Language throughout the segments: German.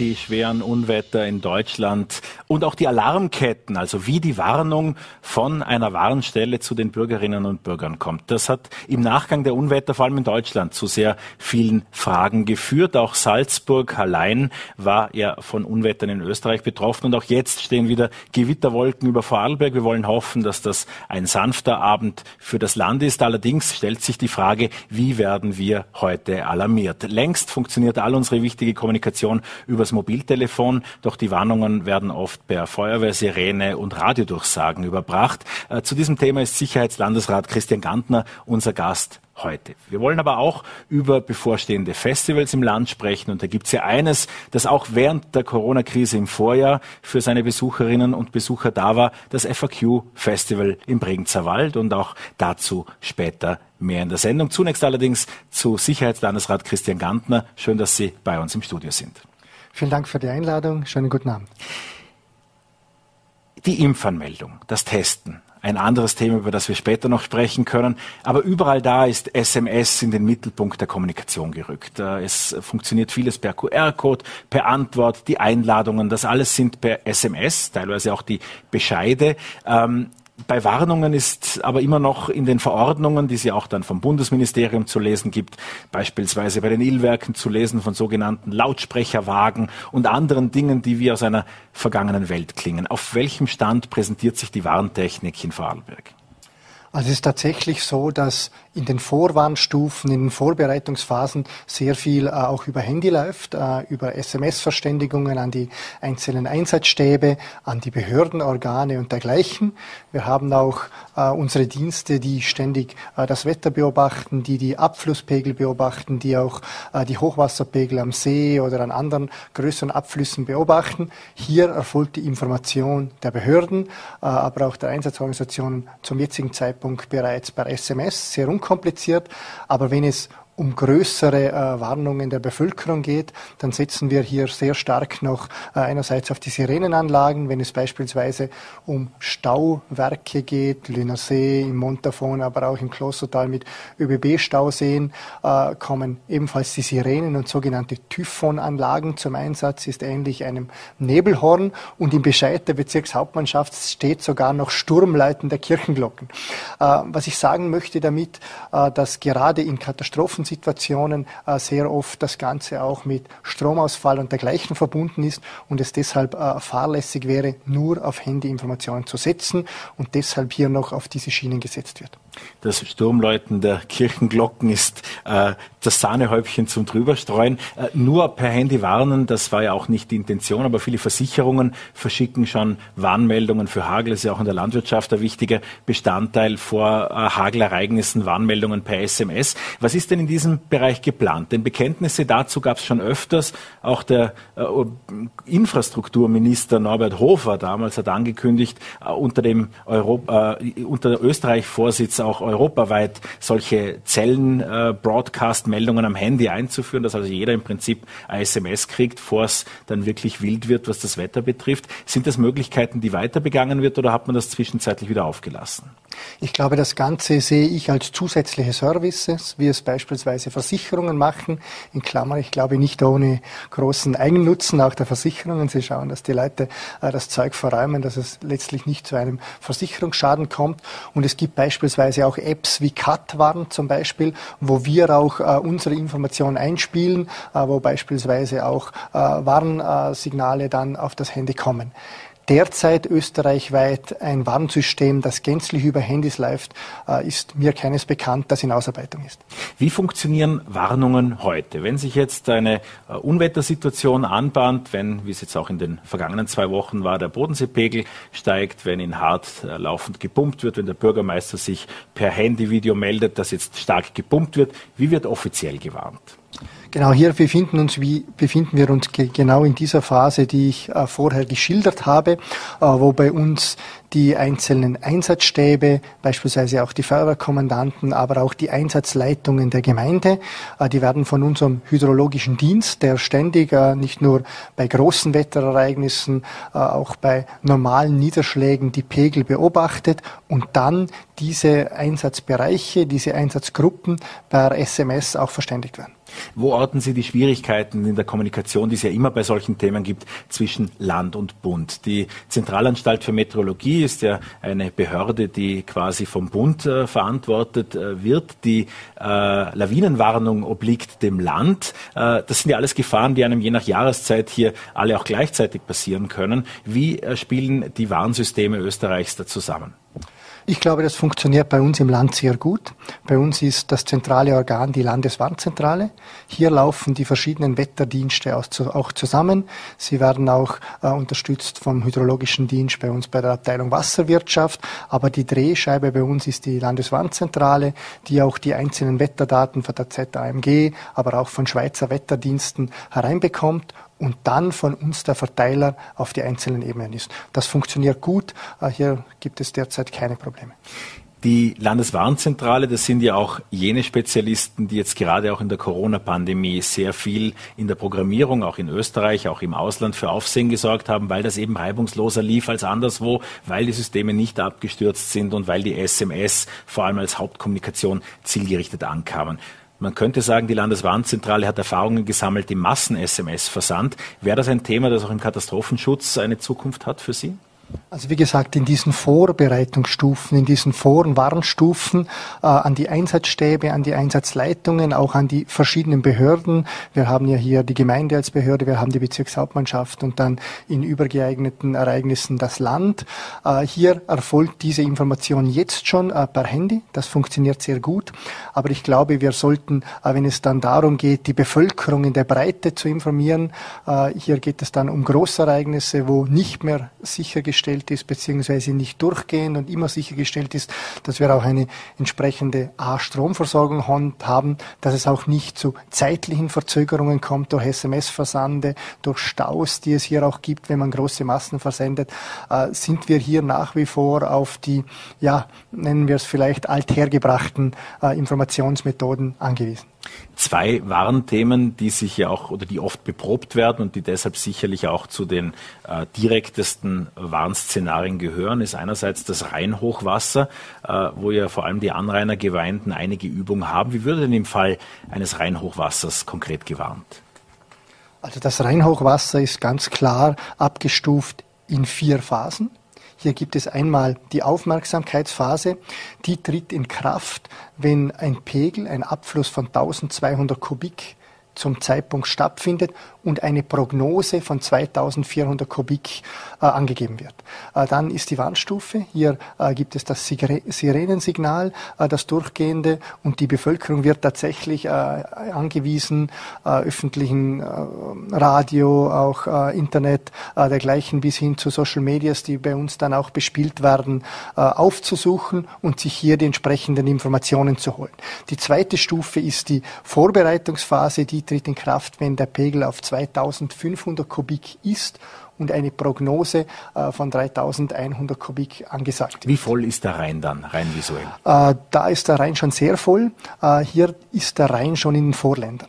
die schweren Unwetter in Deutschland und auch die Alarmketten, also wie die Warnung von einer Warnstelle zu den Bürgerinnen und Bürgern kommt. Das hat im Nachgang der Unwetter, vor allem in Deutschland, zu sehr vielen Fragen geführt. Auch Salzburg allein war ja von Unwettern in Österreich betroffen und auch jetzt stehen wieder Gewitterwolken über Vorarlberg. Wir wollen hoffen, dass das ein sanfter Abend für das Land ist. Allerdings stellt sich die Frage, wie werden wir heute alarmiert? Längst funktioniert all unsere wichtige Kommunikation übers Mobiltelefon, doch die Warnungen werden oft per Feuerwehrsirene und Radiodurchsagen überbracht. Äh, zu diesem Thema ist Sicherheitslandesrat Christian Gantner unser Gast heute. Wir wollen aber auch über bevorstehende Festivals im Land sprechen. Und da gibt es ja eines, das auch während der Corona-Krise im Vorjahr für seine Besucherinnen und Besucher da war, das FAQ-Festival im Bregenzer Wald. Und auch dazu später mehr in der Sendung. Zunächst allerdings zu Sicherheitslandesrat Christian Gantner. Schön, dass Sie bei uns im Studio sind. Vielen Dank für die Einladung. Schönen guten Abend. Die Impfanmeldung, das Testen, ein anderes Thema, über das wir später noch sprechen können. Aber überall da ist SMS in den Mittelpunkt der Kommunikation gerückt. Äh, es funktioniert vieles per QR-Code, per Antwort, die Einladungen, das alles sind per SMS, teilweise auch die Bescheide. Ähm, bei Warnungen ist aber immer noch in den Verordnungen, die es ja auch dann vom Bundesministerium zu lesen gibt, beispielsweise bei den Illwerken zu lesen von sogenannten Lautsprecherwagen und anderen Dingen, die wie aus einer vergangenen Welt klingen. Auf welchem Stand präsentiert sich die Warntechnik in Vorarlberg? Also es ist tatsächlich so, dass in den Vorwarnstufen, in den Vorbereitungsphasen sehr viel äh, auch über Handy läuft, äh, über SMS-Verständigungen an die einzelnen Einsatzstäbe, an die Behördenorgane und dergleichen. Wir haben auch äh, unsere Dienste, die ständig äh, das Wetter beobachten, die die Abflusspegel beobachten, die auch äh, die Hochwasserpegel am See oder an anderen größeren Abflüssen beobachten. Hier erfolgt die Information der Behörden, äh, aber auch der Einsatzorganisationen zum jetzigen Zeitpunkt Zeitpunkt bereits per SMS, sehr unkompliziert. Aber wenn es um größere äh, Warnungen der Bevölkerung geht, dann setzen wir hier sehr stark noch äh, einerseits auf die Sirenenanlagen, wenn es beispielsweise um Stauwerke geht, Lünersee, im Montafon, aber auch im Klostertal mit ÖBB-Stauseen, äh, kommen ebenfalls die Sirenen und sogenannte Typhonanlagen zum Einsatz, ist ähnlich einem Nebelhorn und im Bescheid der Bezirkshauptmannschaft steht sogar noch Sturmleiten der Kirchenglocken. Äh, was ich sagen möchte damit, äh, dass gerade in Katastrophen Situationen äh, sehr oft das Ganze auch mit Stromausfall und dergleichen verbunden ist und es deshalb äh, fahrlässig wäre, nur auf Handyinformationen zu setzen und deshalb hier noch auf diese Schienen gesetzt wird. Das Sturmläuten der Kirchenglocken ist äh, das Sahnehäubchen zum Drüberstreuen. Äh, nur per Handy warnen, das war ja auch nicht die Intention, aber viele Versicherungen verschicken schon Warnmeldungen für Hagel. Das ist ja auch in der Landwirtschaft ein wichtiger Bestandteil vor äh, Hagelereignissen, Warnmeldungen per SMS. Was ist denn in diesem Bereich geplant? Denn Bekenntnisse dazu gab es schon öfters. Auch der äh, Infrastrukturminister Norbert Hofer damals hat angekündigt, äh, unter dem Europa, äh, unter Österreich-Vorsitz auch europaweit solche Zellen-Broadcast-Meldungen am Handy einzuführen, dass also jeder im Prinzip ein SMS kriegt, bevor es dann wirklich wild wird, was das Wetter betrifft. Sind das Möglichkeiten, die weiter begangen wird oder hat man das zwischenzeitlich wieder aufgelassen? Ich glaube, das Ganze sehe ich als zusätzliche Services, wie es beispielsweise Versicherungen machen. In Klammer, ich glaube nicht ohne großen Eigennutzen auch der Versicherungen. Sie schauen, dass die Leute äh, das Zeug verräumen, dass es letztlich nicht zu einem Versicherungsschaden kommt. Und es gibt beispielsweise auch Apps wie CutWarn zum Beispiel, wo wir auch äh, unsere Informationen einspielen, äh, wo beispielsweise auch äh, Warnsignale dann auf das Handy kommen derzeit österreichweit ein Warnsystem, das gänzlich über Handys läuft, äh, ist mir keines bekannt, das in Ausarbeitung ist. Wie funktionieren Warnungen heute? Wenn sich jetzt eine äh, Unwettersituation anbahnt, wenn, wie es jetzt auch in den vergangenen zwei Wochen war, der Bodenseepegel steigt, wenn in Hart äh, laufend gepumpt wird, wenn der Bürgermeister sich per Handyvideo meldet, dass jetzt stark gepumpt wird, wie wird offiziell gewarnt? Genau, hier befinden, uns, wie, befinden wir uns genau in dieser Phase, die ich äh, vorher geschildert habe, äh, wo bei uns die einzelnen Einsatzstäbe, beispielsweise auch die Feuerwehrkommandanten, aber auch die Einsatzleitungen der Gemeinde, äh, die werden von unserem hydrologischen Dienst, der ständig äh, nicht nur bei großen Wetterereignissen, äh, auch bei normalen Niederschlägen die Pegel beobachtet und dann diese Einsatzbereiche, diese Einsatzgruppen per SMS auch verständigt werden. Wo orten Sie die Schwierigkeiten in der Kommunikation, die es ja immer bei solchen Themen gibt, zwischen Land und Bund? Die Zentralanstalt für Meteorologie ist ja eine Behörde, die quasi vom Bund äh, verantwortet äh, wird. Die äh, Lawinenwarnung obliegt dem Land. Äh, das sind ja alles Gefahren, die einem je nach Jahreszeit hier alle auch gleichzeitig passieren können. Wie äh, spielen die Warnsysteme Österreichs da zusammen? Ich glaube, das funktioniert bei uns im Land sehr gut. Bei uns ist das zentrale Organ die Landeswarnzentrale. Hier laufen die verschiedenen Wetterdienste auch zusammen. Sie werden auch äh, unterstützt vom Hydrologischen Dienst bei uns bei der Abteilung Wasserwirtschaft. Aber die Drehscheibe bei uns ist die Landeswarnzentrale, die auch die einzelnen Wetterdaten von der ZAMG, aber auch von Schweizer Wetterdiensten hereinbekommt und dann von uns der Verteiler auf die einzelnen Ebenen ist. Das funktioniert gut. Äh, hier gibt es derzeit keine Probleme. Die Landeswarnzentrale, das sind ja auch jene Spezialisten, die jetzt gerade auch in der Corona-Pandemie sehr viel in der Programmierung, auch in Österreich, auch im Ausland für Aufsehen gesorgt haben, weil das eben reibungsloser lief als anderswo, weil die Systeme nicht abgestürzt sind und weil die SMS vor allem als Hauptkommunikation zielgerichtet ankamen. Man könnte sagen, die Landeswarnzentrale hat Erfahrungen gesammelt im Massen-SMS-Versand. Wäre das ein Thema, das auch im Katastrophenschutz eine Zukunft hat für Sie? Also wie gesagt, in diesen Vorbereitungsstufen, in diesen Vor- und Warnstufen äh, an die Einsatzstäbe, an die Einsatzleitungen, auch an die verschiedenen Behörden. Wir haben ja hier die Gemeinde als Behörde, wir haben die Bezirkshauptmannschaft und dann in übergeeigneten Ereignissen das Land. Äh, hier erfolgt diese Information jetzt schon äh, per Handy. Das funktioniert sehr gut. Aber ich glaube, wir sollten, äh, wenn es dann darum geht, die Bevölkerung in der Breite zu informieren, äh, hier geht es dann um Großereignisse, wo nicht mehr sichergestellt sichergestellt ist, beziehungsweise nicht durchgehend und immer sichergestellt ist, dass wir auch eine entsprechende A-Stromversorgung haben, dass es auch nicht zu zeitlichen Verzögerungen kommt durch SMS-Versande, durch Staus, die es hier auch gibt, wenn man große Massen versendet, äh, sind wir hier nach wie vor auf die, ja, nennen wir es vielleicht althergebrachten äh, Informationsmethoden angewiesen. Zwei Warnthemen, die sich ja auch oder die oft beprobt werden und die deshalb sicherlich auch zu den äh, direktesten Warnszenarien gehören, ist einerseits das Rheinhochwasser, äh, wo ja vor allem die Anrainergemeinden einige Übungen haben. Wie würde denn im Fall eines Rheinhochwassers konkret gewarnt? Also das Rheinhochwasser ist ganz klar abgestuft in vier Phasen. Hier gibt es einmal die Aufmerksamkeitsphase, die tritt in Kraft, wenn ein Pegel, ein Abfluss von 1200 Kubik zum Zeitpunkt stattfindet und eine Prognose von 2400 Kubik äh, angegeben wird. Äh, dann ist die Warnstufe. Hier äh, gibt es das Sirenensignal, äh, das durchgehende und die Bevölkerung wird tatsächlich äh, angewiesen, äh, öffentlichen Radio, auch Internet, dergleichen bis hin zu Social Medias, die bei uns dann auch bespielt werden, aufzusuchen und sich hier die entsprechenden Informationen zu holen. Die zweite Stufe ist die Vorbereitungsphase, die tritt in Kraft, wenn der Pegel auf 2500 Kubik ist und eine Prognose äh, von 3100 Kubik angesagt. Wie voll ist der Rhein dann, rein visuell? Äh, da ist der Rhein schon sehr voll. Äh, hier ist der Rhein schon in den Vorländern.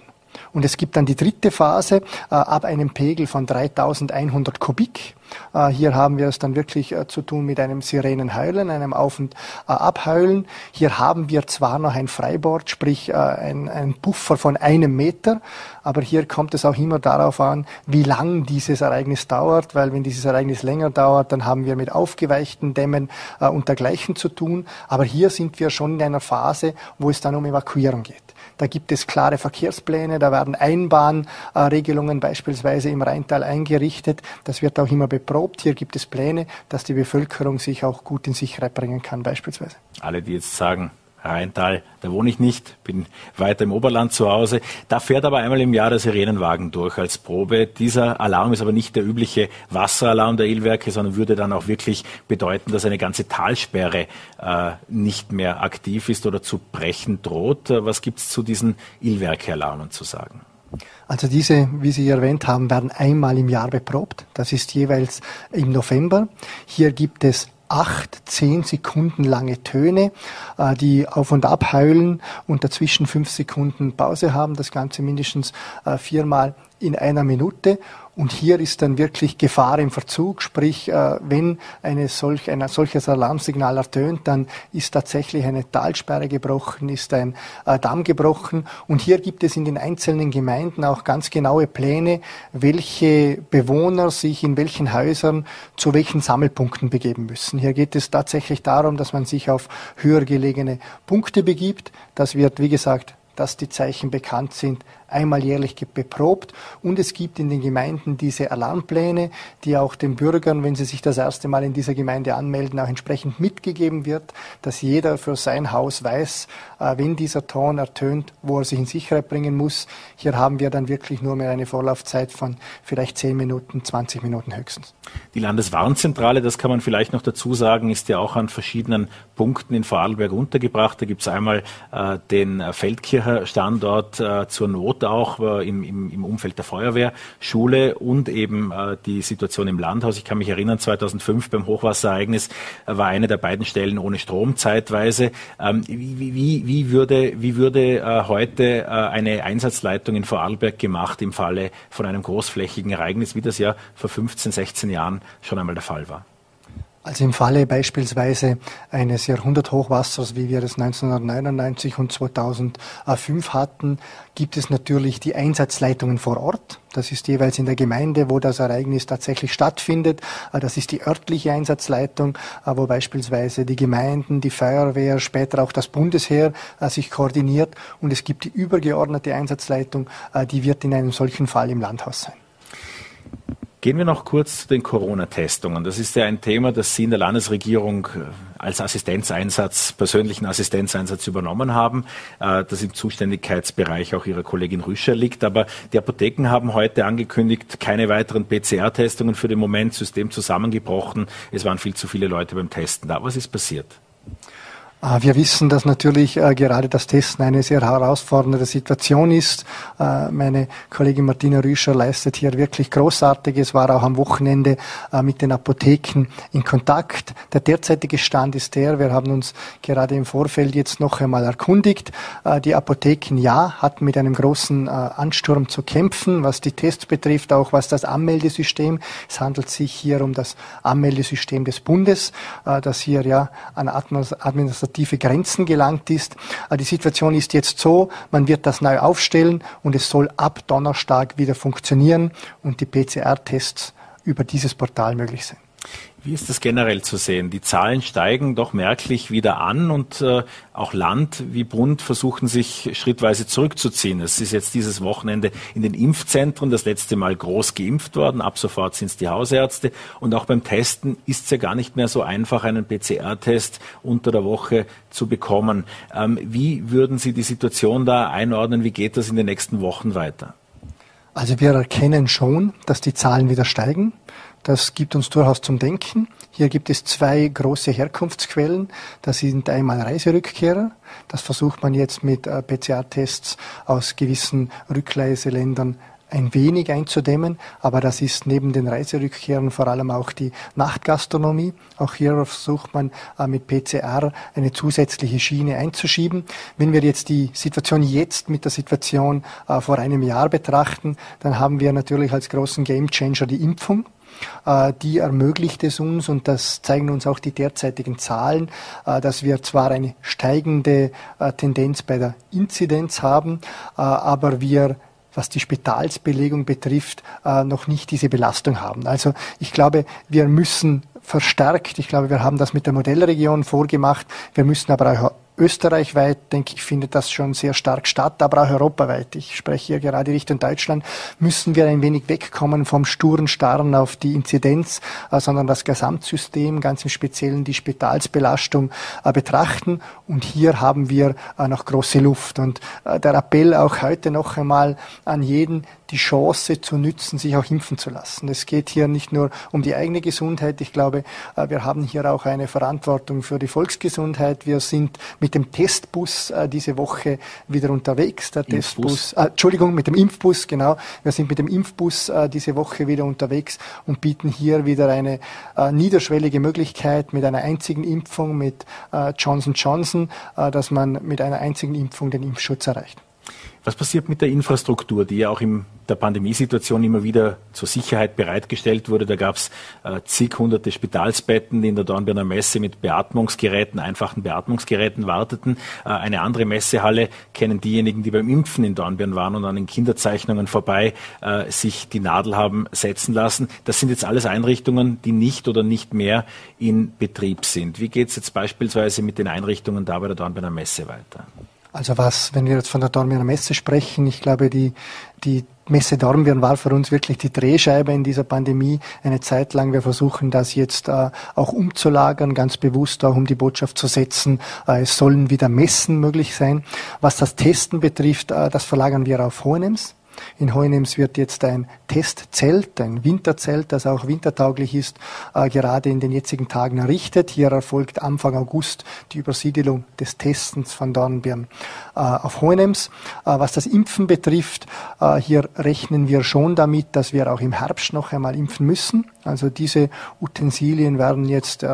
Und es gibt dann die dritte Phase äh, ab einem Pegel von 3100 Kubik. Äh, hier haben wir es dann wirklich äh, zu tun mit einem Sirenenheulen, einem Auf- und Abheulen. Hier haben wir zwar noch ein Freibord, sprich ein, ein Puffer von einem Meter, aber hier kommt es auch immer darauf an, wie lang dieses Ereignis dauert, weil wenn dieses Ereignis länger dauert, dann haben wir mit aufgeweichten Dämmen und dergleichen zu tun. Aber hier sind wir schon in einer Phase, wo es dann um Evakuierung geht. Da gibt es klare Verkehrspläne, da werden Einbahnregelungen beispielsweise im Rheintal eingerichtet. Das wird auch immer beprobt. Hier gibt es Pläne, dass die Bevölkerung sich auch gut in Sicherheit bringen kann beispielsweise. Alle, die jetzt sagen, Rheintal, da wohne ich nicht, bin weiter im Oberland zu Hause. Da fährt aber einmal im Jahr der Sirenenwagen durch als Probe. Dieser Alarm ist aber nicht der übliche Wasseralarm der Illwerke, sondern würde dann auch wirklich bedeuten, dass eine ganze Talsperre äh, nicht mehr aktiv ist oder zu brechen droht. Was gibt es zu diesen Illwerke-Alarmen zu sagen? Also diese, wie Sie erwähnt haben, werden einmal im Jahr beprobt. Das ist jeweils im November. Hier gibt es acht, zehn Sekunden lange Töne, äh, die auf und ab heulen und dazwischen fünf Sekunden Pause haben. Das Ganze mindestens äh, viermal in einer Minute. Und hier ist dann wirklich Gefahr im Verzug, sprich, äh, wenn eine solch, ein solches Alarmsignal ertönt, dann ist tatsächlich eine Talsperre gebrochen, ist ein äh, Damm gebrochen. Und hier gibt es in den einzelnen Gemeinden auch ganz genaue Pläne, welche Bewohner sich in welchen Häusern zu welchen Sammelpunkten begeben müssen. Hier geht es tatsächlich darum, dass man sich auf höher gelegene Punkte begibt. Das wird, wie gesagt, dass die Zeichen bekannt sind, einmal jährlich beprobt. Und es gibt in den Gemeinden diese Alarmpläne, die auch den Bürgern, wenn sie sich das erste Mal in dieser Gemeinde anmelden, auch entsprechend mitgegeben wird, dass jeder für sein Haus weiß, äh, wenn dieser Ton ertönt, wo er sich in Sicherheit bringen muss. Hier haben wir dann wirklich nur mehr eine Vorlaufzeit von vielleicht 10 Minuten, 20 Minuten höchstens. Die Landeswarnzentrale, das kann man vielleicht noch dazu sagen, ist ja auch an verschiedenen Punkten in Vorarlberg untergebracht. Da gibt es einmal äh, den Feldkircher Standort äh, zur Not auch äh, im, im, im Umfeld der Feuerwehrschule und eben äh, die Situation im Landhaus. Ich kann mich erinnern, 2005 beim Hochwasserereignis äh, war eine der beiden Stellen ohne Strom zeitweise. Ähm, wie, wie, wie würde, wie würde äh, heute eine Einsatzleitung in Vorarlberg gemacht im Falle von einem großflächigen Ereignis, wie das ja vor 15, 16 Jahren schon einmal der Fall war? Also im Falle beispielsweise eines Jahrhunderthochwassers, wie wir es 1999 und 2005 hatten, gibt es natürlich die Einsatzleitungen vor Ort. Das ist jeweils in der Gemeinde, wo das Ereignis tatsächlich stattfindet. Das ist die örtliche Einsatzleitung, wo beispielsweise die Gemeinden, die Feuerwehr, später auch das Bundesheer äh, sich koordiniert. Und es gibt die übergeordnete Einsatzleitung, äh, die wird in einem solchen Fall im Landhaus sein. Gehen wir noch kurz zu den Corona-Testungen. Das ist ja ein Thema, das Sie in der Landesregierung äh, als Assistenzeinsatz, persönlichen Assistenzeinsatz übernommen haben, äh, das im Zuständigkeitsbereich auch Ihrer Kollegin Rüscher liegt. Aber die Apotheken haben heute angekündigt, keine weiteren PCR-Testungen für den Moment, System zusammengebrochen. Es waren viel zu viele Leute beim Testen da. Was ist passiert? Ah, wir wissen, dass natürlich äh, gerade das Testen eine sehr herausfordernde Situation ist. Äh, meine Kollegin Martina Rüscher leistet hier wirklich Großartiges, war auch am Wochenende äh, mit den Apotheken in Kontakt. Der derzeitige Stand ist der, wir haben uns gerade im Vorfeld jetzt noch einmal erkundigt. Die Apotheken, ja, hatten mit einem großen Ansturm zu kämpfen, was die Tests betrifft, auch was das Anmeldesystem. Es handelt sich hier um das Anmeldesystem des Bundes, das hier ja an administrativen administrative Grenzen gelangt ist. Äh, die Situation ist jetzt so, man wird das neu aufstellen und es soll ab Donnerstag wieder funktionieren und die PCR-Tests über dieses Portal möglich sein. Wie ist das generell zu sehen? Die Zahlen steigen doch merklich wieder an und äh, auch Land wie Bund versuchen sich schrittweise zurückzuziehen. Es ist jetzt dieses Wochenende in den Impfzentren das letzte Mal groß geimpft worden. Ab sofort sind es die Hausärzte. Und auch beim Testen ist es ja gar nicht mehr so einfach, einen PCR-Test unter der Woche zu bekommen. Ähm, wie würden Sie die Situation da einordnen? Wie geht das in den nächsten Wochen weiter? Also wir erkennen schon, dass die Zahlen wieder steigen. Das gibt uns durchaus zum Denken. Hier gibt es zwei große Herkunftsquellen. Das sind einmal Reiserückkehrer. Das versucht man jetzt mit äh, PCR-Tests aus gewissen Rückreiseländern ein wenig einzudämmen, aber das ist neben den Reiserückkehrern vor allem auch die Nachtgastronomie. Auch hier versucht man äh, mit PCR eine zusätzliche Schiene einzuschieben. Wenn wir jetzt die Situation jetzt mit der Situation äh, vor einem Jahr betrachten, dann haben wir natürlich als großen Gamechanger die Impfung. Äh, die ermöglicht es uns, und das zeigen uns auch die derzeitigen Zahlen, äh, dass wir zwar eine steigende äh, Tendenz bei der Inzidenz haben, aber wir was die Spitalsbelegung betrifft, noch nicht diese Belastung haben. Also ich glaube, wir müssen verstärkt, ich glaube, wir haben das mit der Modellregion vorgemacht, wir müssen aber auch österreichweit, denke ich, findet das schon sehr stark statt, aber auch europaweit. Ich spreche hier gerade Richtung Deutschland, müssen wir ein wenig wegkommen vom sturen Starren auf die Inzidenz, äh, sondern das Gesamtsystem, ganz im Speziellen die Spitalsbelastung äh, betrachten. Und hier haben wir äh, noch große Luft. Und der Appell auch heute noch einmal an jeden, die Chance zu nützen, sich auch impfen zu lassen. Es geht hier nicht nur um die eigene Gesundheit. Ich glaube, wir haben hier auch eine Verantwortung für die Volksgesundheit. Wir sind mit dem Testbus äh, diese Woche wieder unterwegs. Der Testbus, äh, Entschuldigung, mit dem Impfbus, genau. Wir sind mit dem Impfbus äh, diese Woche wieder unterwegs und bieten hier wieder eine äh, niederschwellige Möglichkeit mit einer einzigen Impfung, mit äh, Johnson Johnson, äh, dass man mit einer einzigen Impfung den Impfschutz erreicht. Was passiert mit der Infrastruktur, die ja auch in der Pandemiesituation immer wieder zur Sicherheit bereitgestellt wurde? Da gab es äh, zig hunderte Spitalsbetten, die in der Dornbirner Messe mit Beatmungsgeräten, einfachen Beatmungsgeräten warteten. Äh, eine andere Messehalle kennen diejenigen, die beim Impfen in Dornbirn waren und an den Kinderzeichnungen vorbei äh, sich die Nadel haben setzen lassen. Das sind jetzt alles Einrichtungen, die nicht oder nicht mehr in Betrieb sind. Wie geht es jetzt beispielsweise mit den Einrichtungen da bei der Dornbirner Messe weiter? Also was, wenn wir jetzt von der Dornbirner Messe sprechen, ich glaube, die, die Messe Dornbirn war für uns wirklich die Drehscheibe in dieser Pandemie. Eine Zeit lang. Wir versuchen das jetzt äh, auch umzulagern, ganz bewusst auch um die Botschaft zu setzen. Äh, es sollen wieder Messen möglich sein. Was das Testen betrifft, äh, das verlagern wir auf Hohenems. In Heunems wird jetzt ein Testzelt, ein Winterzelt, das auch wintertauglich ist, äh, gerade in den jetzigen Tagen errichtet. Hier erfolgt Anfang August die Übersiedelung des Testens von Dornbirn äh, auf Heunems. Äh, was das Impfen betrifft, hier rechnen wir schon damit, dass wir auch im Herbst noch einmal impfen müssen. Also diese Utensilien werden jetzt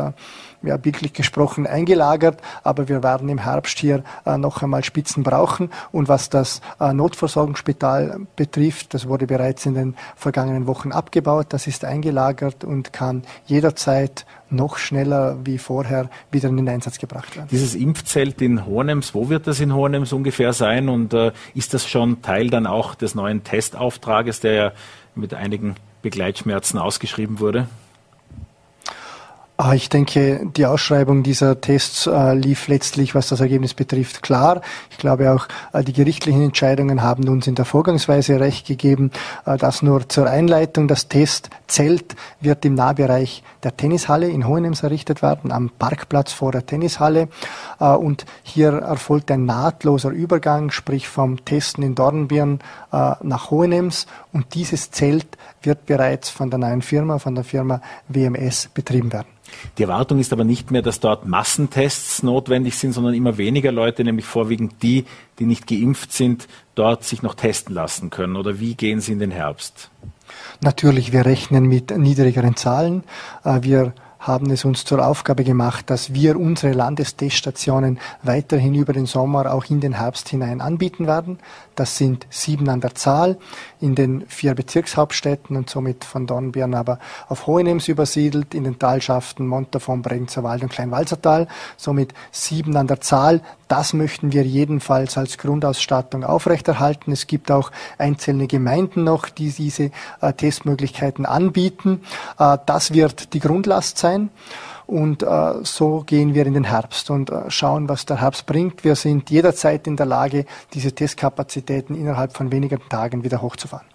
ja, bildlich gesprochen eingelagert, aber wir werden im Herbst hier äh, noch einmal Spitzen brauchen. Und was das äh, Notversorgungsspital betrifft, das wurde bereits in den vergangenen Wochen abgebaut, das ist eingelagert und kann jederzeit noch schneller wie vorher wieder in den Einsatz gebracht werden. Dieses Impfzelt in Hornems, wo wird das in Hornems ungefähr sein? Und äh, ist das schon Teil dann auch des neuen Testauftrages, der ja mit einigen Begleitschmerzen ausgeschrieben wurde? Ah, ich denke, die Ausschreibung dieser Tests äh, lief letztlich, was das Ergebnis betrifft, klar. Ich glaube auch, äh, die gerichtlichen Entscheidungen haben uns in der Vorgangsweise recht gegeben. Äh, das nur zur Einleitung. Das Testzelt wird im Nahbereich der Tennishalle in Hohenems errichtet werden, am Parkplatz vor der Tennishalle. Und hier erfolgt ein nahtloser Übergang, sprich vom Testen in Dornbirn nach Hohenems. Und dieses Zelt wird bereits von der neuen Firma, von der Firma WMS betrieben werden. Die Erwartung ist aber nicht mehr, dass dort Massentests notwendig sind, sondern immer weniger Leute, nämlich vorwiegend die, die nicht geimpft sind, dort sich noch testen lassen können. Oder wie gehen Sie in den Herbst? Natürlich, wir rechnen mit niedrigeren Zahlen. Äh, wir haben es uns zur Aufgabe gemacht, dass wir unsere Landesteststationen weiterhin über den Sommer auch in den Herbst hinein anbieten werden. Das sind sieben an der Zahl in den vier Bezirkshauptstädten und somit von Dornbirn aber auf Hohenems übersiedelt, in den Talschaften Montafon, Brenzerwald und Kleinwalsertal. Somit sieben an der Zahl. Das möchten wir jedenfalls als Grundausstattung aufrechterhalten. Es gibt auch einzelne Gemeinden noch, die diese äh, Testmöglichkeiten anbieten. Äh, das wird die Grundlast sein. Und äh, so gehen wir in den Herbst und äh, schauen, was der Herbst bringt. Wir sind jederzeit in der Lage, diese Testkapazitäten innerhalb von wenigen Tagen wieder hochzufahren.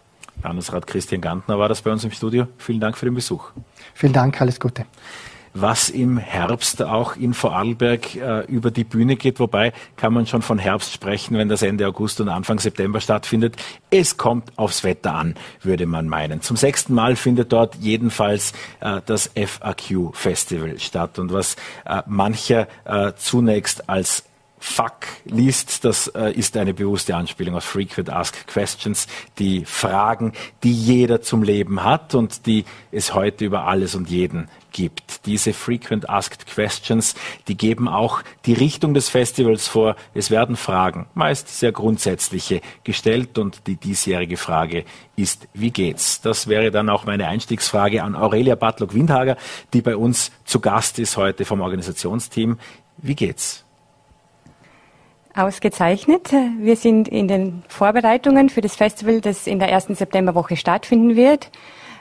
Landesrat Christian Gantner war das bei uns im Studio. Vielen Dank für den Besuch. Vielen Dank, alles Gute was im Herbst auch in Vorarlberg äh, über die Bühne geht. Wobei kann man schon von Herbst sprechen, wenn das Ende August und Anfang September stattfindet. Es kommt aufs Wetter an, würde man meinen. Zum sechsten Mal findet dort jedenfalls äh, das FAQ Festival statt. Und was äh, mancher äh, zunächst als Fuck liest, das äh, ist eine bewusste Anspielung auf Frequent Asked Questions, die Fragen, die jeder zum Leben hat und die es heute über alles und jeden gibt. Diese Frequent Asked Questions, die geben auch die Richtung des Festivals vor. Es werden Fragen, meist sehr grundsätzliche, gestellt und die diesjährige Frage ist, wie geht's? Das wäre dann auch meine Einstiegsfrage an Aurelia Bartlock-Windhager, die bei uns zu Gast ist heute vom Organisationsteam. Wie geht's? Ausgezeichnet. Wir sind in den Vorbereitungen für das Festival, das in der ersten Septemberwoche stattfinden wird.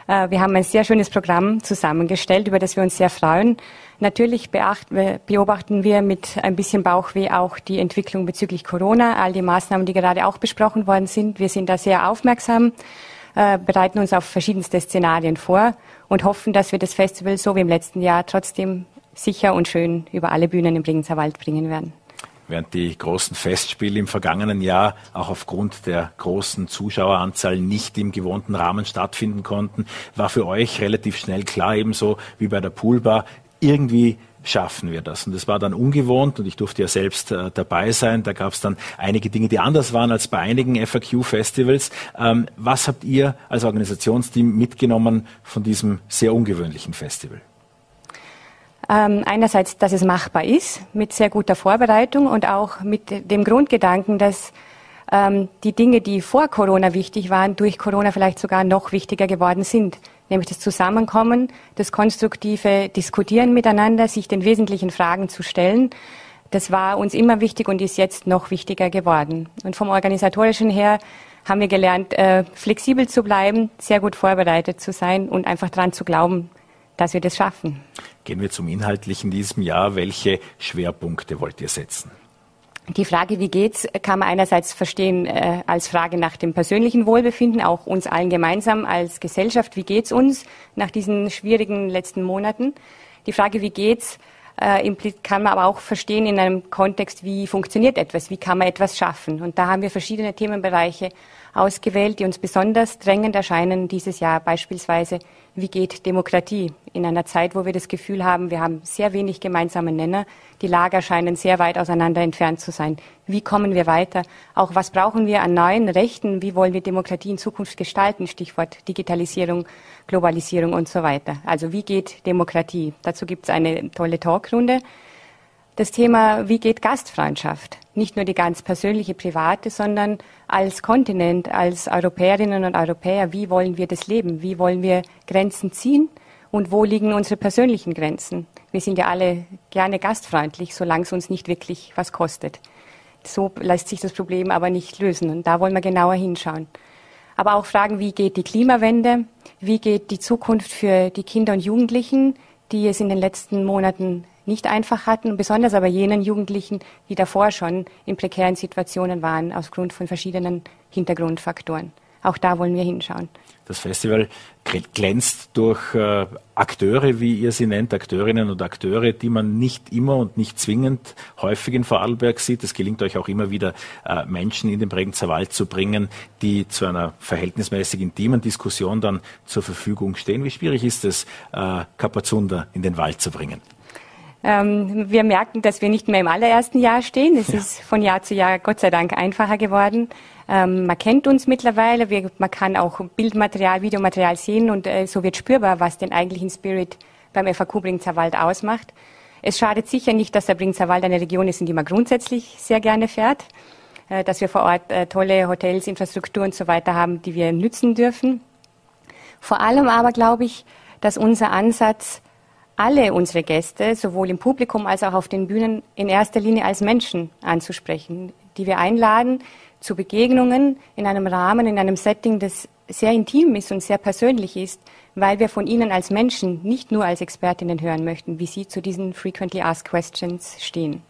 Äh, wir haben ein sehr schönes Programm zusammengestellt, über das wir uns sehr freuen. Natürlich beobachten wir mit ein bisschen Bauchweh auch die Entwicklung bezüglich Corona, all die Maßnahmen, die gerade auch besprochen worden sind. Wir sind da sehr aufmerksam, äh, bereiten uns auf verschiedenste Szenarien vor und hoffen, dass wir das Festival so wie im letzten Jahr trotzdem sicher und schön über alle Bühnen im Bregenzer Wald bringen werden während die großen Festspiele im vergangenen Jahr auch aufgrund der großen Zuschaueranzahl nicht im gewohnten Rahmen stattfinden konnten, war für euch relativ schnell klar, ebenso wie bei der Poolbar, irgendwie schaffen wir das. Und das war dann ungewohnt und ich durfte ja selbst äh, dabei sein. Da gab es dann einige Dinge, die anders waren als bei einigen FAQ-Festivals. Ähm, was habt ihr als Organisationsteam mitgenommen von diesem sehr ungewöhnlichen Festival? Ähm, einerseits, dass es machbar ist, mit sehr guter Vorbereitung und auch mit dem Grundgedanken, dass ähm, die Dinge, die vor Corona wichtig waren, durch Corona vielleicht sogar noch wichtiger geworden sind. Nämlich das Zusammenkommen, das konstruktive Diskutieren miteinander, sich den wesentlichen Fragen zu stellen. Das war uns immer wichtig und ist jetzt noch wichtiger geworden. Und vom organisatorischen her haben wir gelernt, äh, flexibel zu bleiben, sehr gut vorbereitet zu sein und einfach daran zu glauben, dass wir das schaffen. Gehen wir zum Inhaltlichen in diesem Jahr. Welche Schwerpunkte wollt ihr setzen? Die Frage, wie geht's, kann man einerseits verstehen äh, als Frage nach dem persönlichen Wohlbefinden, auch uns allen gemeinsam als Gesellschaft. Wie geht's uns nach diesen schwierigen letzten Monaten? Die Frage, wie geht's, äh, kann man aber auch verstehen in einem Kontext, wie funktioniert etwas, wie kann man etwas schaffen. Und da haben wir verschiedene Themenbereiche ausgewählt, die uns besonders drängend erscheinen dieses Jahr. Beispielsweise, wie geht Demokratie in einer Zeit, wo wir das Gefühl haben, wir haben sehr wenig gemeinsame Nenner, die Lager scheinen sehr weit auseinander entfernt zu sein. Wie kommen wir weiter? Auch was brauchen wir an neuen Rechten? Wie wollen wir Demokratie in Zukunft gestalten? Stichwort Digitalisierung, Globalisierung und so weiter. Also wie geht Demokratie? Dazu gibt es eine tolle Talkrunde das Thema, wie geht Gastfreundschaft? Nicht nur die ganz persönliche, private, sondern als Kontinent, als Europäerinnen und Europäer, wie wollen wir das leben? Wie wollen wir Grenzen ziehen? Und wo liegen unsere persönlichen Grenzen? Wir sind ja alle gerne gastfreundlich, solange es uns nicht wirklich was kostet. So lässt sich das Problem aber nicht lösen. Und da wollen wir genauer hinschauen. Aber auch fragen, wie geht die Klimawende? Wie geht die Zukunft für die Kinder und Jugendlichen, die es in den letzten Monaten nicht einfach hatten, besonders aber jenen Jugendlichen, die davor schon in prekären Situationen waren, aufgrund von verschiedenen Hintergrundfaktoren. Auch da wollen wir hinschauen. Das Festival glänzt durch äh, Akteure, wie ihr sie nennt, Akteurinnen und Akteure, die man nicht immer und nicht zwingend häufig in Vorarlberg sieht. Es gelingt euch auch immer wieder, äh, Menschen in den Bregenzer Wald zu bringen, die zu einer verhältnismäßig intimen Diskussion dann zur Verfügung stehen. Wie schwierig ist es, äh, Kapazunder in den Wald zu bringen? Ähm, wir merken, dass wir nicht mehr im allerersten Jahr stehen. Es ja. ist von Jahr zu Jahr Gott sei Dank einfacher geworden. Ähm, man kennt uns mittlerweile. Wir, man kann auch Bildmaterial, Videomaterial sehen und äh, so wird spürbar, was den eigentlichen Spirit beim FAQ Bringzer Wald ausmacht. Es schadet sicher nicht, dass der Bringzer Wald eine Region ist, in die man grundsätzlich sehr gerne fährt, äh, dass wir vor Ort äh, tolle Hotels, Infrastruktur und so weiter haben, die wir nützen dürfen. Vor allem aber glaube ich, dass unser Ansatz alle unsere Gäste, sowohl im Publikum als auch auf den Bühnen, in erster Linie als Menschen anzusprechen, die wir einladen zu Begegnungen in einem Rahmen, in einem Setting, das sehr intim ist und sehr persönlich ist, weil wir von Ihnen als Menschen, nicht nur als Expertinnen hören möchten, wie Sie zu diesen Frequently Asked Questions stehen.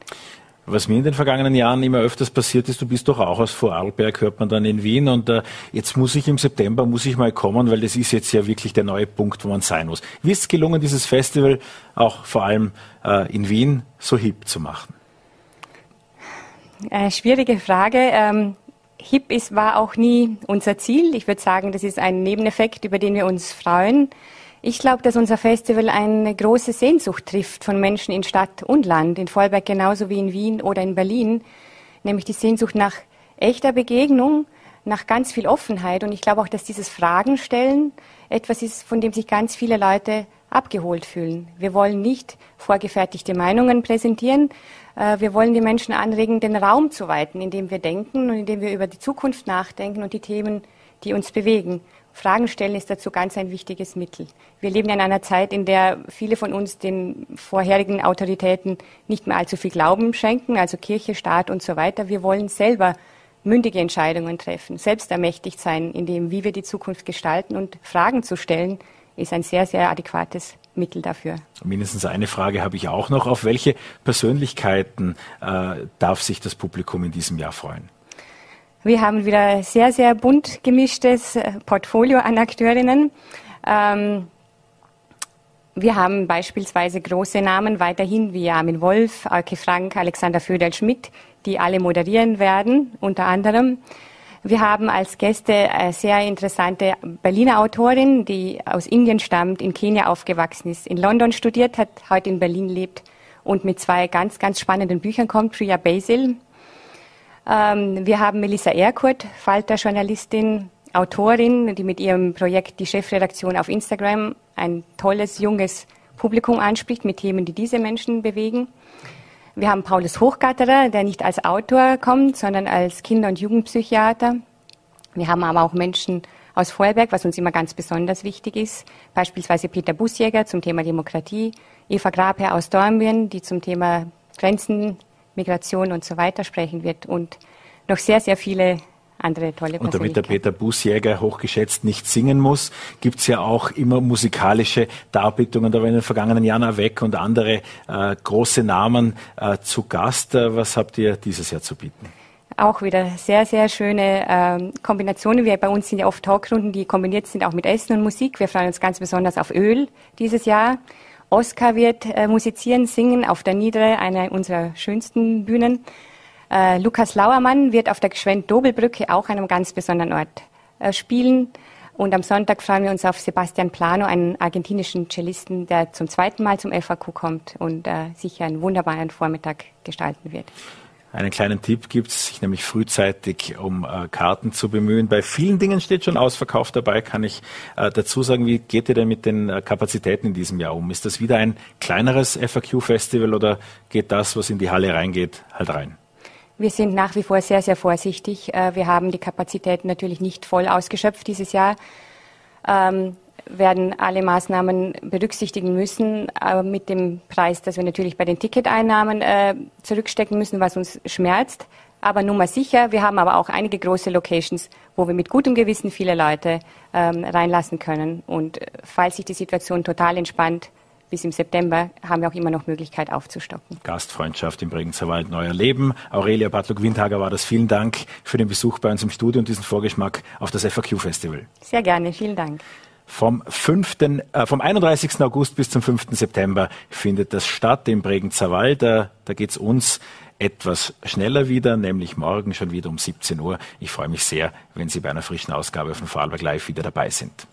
Was mir in den vergangenen Jahren immer öfters passiert ist, du bist doch auch aus Vorarlberg, hört man dann in Wien und äh, jetzt muss ich im September, muss ich mal kommen, weil das ist jetzt ja wirklich der neue Punkt, wo man sein muss. Wie ist es gelungen, dieses Festival auch vor allem äh, in Wien so hip zu machen? Äh, schwierige Frage. Ähm, hip ist, war auch nie unser Ziel. Ich würde sagen, das ist ein Nebeneffekt, über den wir uns freuen. Ich glaube, dass unser Festival eine große Sehnsucht trifft von Menschen in Stadt und Land, in Vorarlberg genauso wie in Wien oder in Berlin, nämlich die Sehnsucht nach echter Begegnung, nach ganz viel Offenheit. Und ich glaube auch, dass dieses Fragen stellen etwas ist, von dem sich ganz viele Leute abgeholt fühlen. Wir wollen nicht vorgefertigte Meinungen präsentieren. Äh, wir wollen die Menschen anregen, den Raum zu weiten, in dem wir denken und in dem wir über die Zukunft nachdenken und die Themen, die uns bewegen. Fragen stellen ist dazu ganz ein wichtiges Mittel. Wir leben in einer Zeit, in der viele von uns den vorherigen Autoritäten nicht mehr allzu viel Glauben schenken, also Kirche, Staat und so weiter. Wir wollen selber mündige Entscheidungen treffen, selbst ermächtigt sein, in dem, wie wir die Zukunft gestalten und Fragen zu stellen, ist ein sehr, sehr adäquates Mittel dafür. Mindestens eine Frage habe ich auch noch. Auf welche Persönlichkeiten äh, darf sich das Publikum in diesem Jahr freuen? Wir haben wieder sehr, sehr bunt gemischtes äh, Portfolio an Akteurinnen. Ähm, wir haben beispielsweise große Namen weiterhin wie Armin Wolf, Alke Frank, Alexander Föderl-Schmidt, die alle moderieren werden, unter anderem. Wir haben als Gäste eine sehr interessante Berliner Autorin, die aus Indien stammt, in Kenia aufgewachsen ist, in London studiert hat, heute in Berlin lebt und mit zwei ganz, ganz spannenden Büchern kommt, Priya Basil wir haben Melissa Erkurt, Falter-Journalistin, Autorin, die mit ihrem Projekt die Chefredaktion auf Instagram ein tolles, junges Publikum anspricht mit Themen, die diese Menschen bewegen. Wir haben Paulus Hochgatterer, der nicht als Autor kommt, sondern als Kinder- und Jugendpsychiater. Wir haben aber auch Menschen aus Vorarlberg, was uns immer ganz besonders wichtig ist. Beispielsweise Peter Busjäger zum Thema Demokratie, Eva Grabherr aus Dornbirn, die zum Thema Grenzen, Migration und so weiter sprechen wird und noch sehr, sehr viele andere tolle Und damit der Peter Busjäger hochgeschätzt nicht singen muss, gibt's ja auch immer musikalische Darbietungen. Da waren in den vergangenen Jahren Avec und andere äh, große Namen äh, zu Gast. Äh, was habt ihr dieses Jahr zu bieten? Auch wieder sehr, sehr schöne ähm, Kombinationen. Wir bei uns sind ja oft Talkrunden, die kombiniert sind auch mit Essen und Musik. Wir freuen uns ganz besonders auf Öl dieses Jahr. Oskar wird äh, musizieren, singen auf der Niedere, einer unserer schönsten Bühnen. Äh, Lukas Lauermann wird auf der Gschwend-Dobelbrücke auch einem ganz besonderen Ort äh, spielen. Und am Sonntag freuen wir uns auf Sebastian Plano, einen argentinischen Cellisten, der zum zweiten Mal zum FAQ kommt und äh, sicher einen wunderbaren Vormittag gestalten wird. Einen kleinen Tipp gibt es, sich nämlich frühzeitig um äh, Karten zu bemühen. Bei vielen Dingen steht schon ausverkauft dabei, kann ich äh, dazu sagen. Wie geht ihr denn mit den äh, Kapazitäten in diesem Jahr um? Ist das wieder ein kleineres FAQ-Festival oder geht das, was in die Halle reingeht, halt rein? Wir sind nach wie vor sehr, sehr vorsichtig. Äh, wir haben die Kapazitäten natürlich nicht voll ausgeschöpft dieses Jahr, ähm, werden alle Maßnahmen berücksichtigen müssen, aber mit dem Preis, dass wir natürlich bei den Ticketeinnahmen äh, zurückstecken müssen, was uns schmerzt. Aber nun mal sicher, wir haben aber auch einige große Locations, wo wir mit gutem Gewissen viele Leute ähm, reinlassen können. Und äh, falls sich die Situation total entspannt, bis im September haben wir auch immer noch Möglichkeit aufzustocken. Gastfreundschaft im Bregenzer Wald neuer Leben. Aurelia Bartlog-Windhager war das. Vielen Dank für den Besuch bei uns im Studio und diesen Vorgeschmack auf das FAQ-Festival. Sehr gerne, vielen Dank. Vom, 5., äh, vom 31. August bis zum 5. September findet das statt im Bregenzer Wald. Da, da geht es uns etwas schneller wieder, nämlich morgen schon wieder um 17 Uhr. Ich freue mich sehr, wenn Sie bei einer frischen Ausgabe von Vorarlberg Live wieder dabei sind.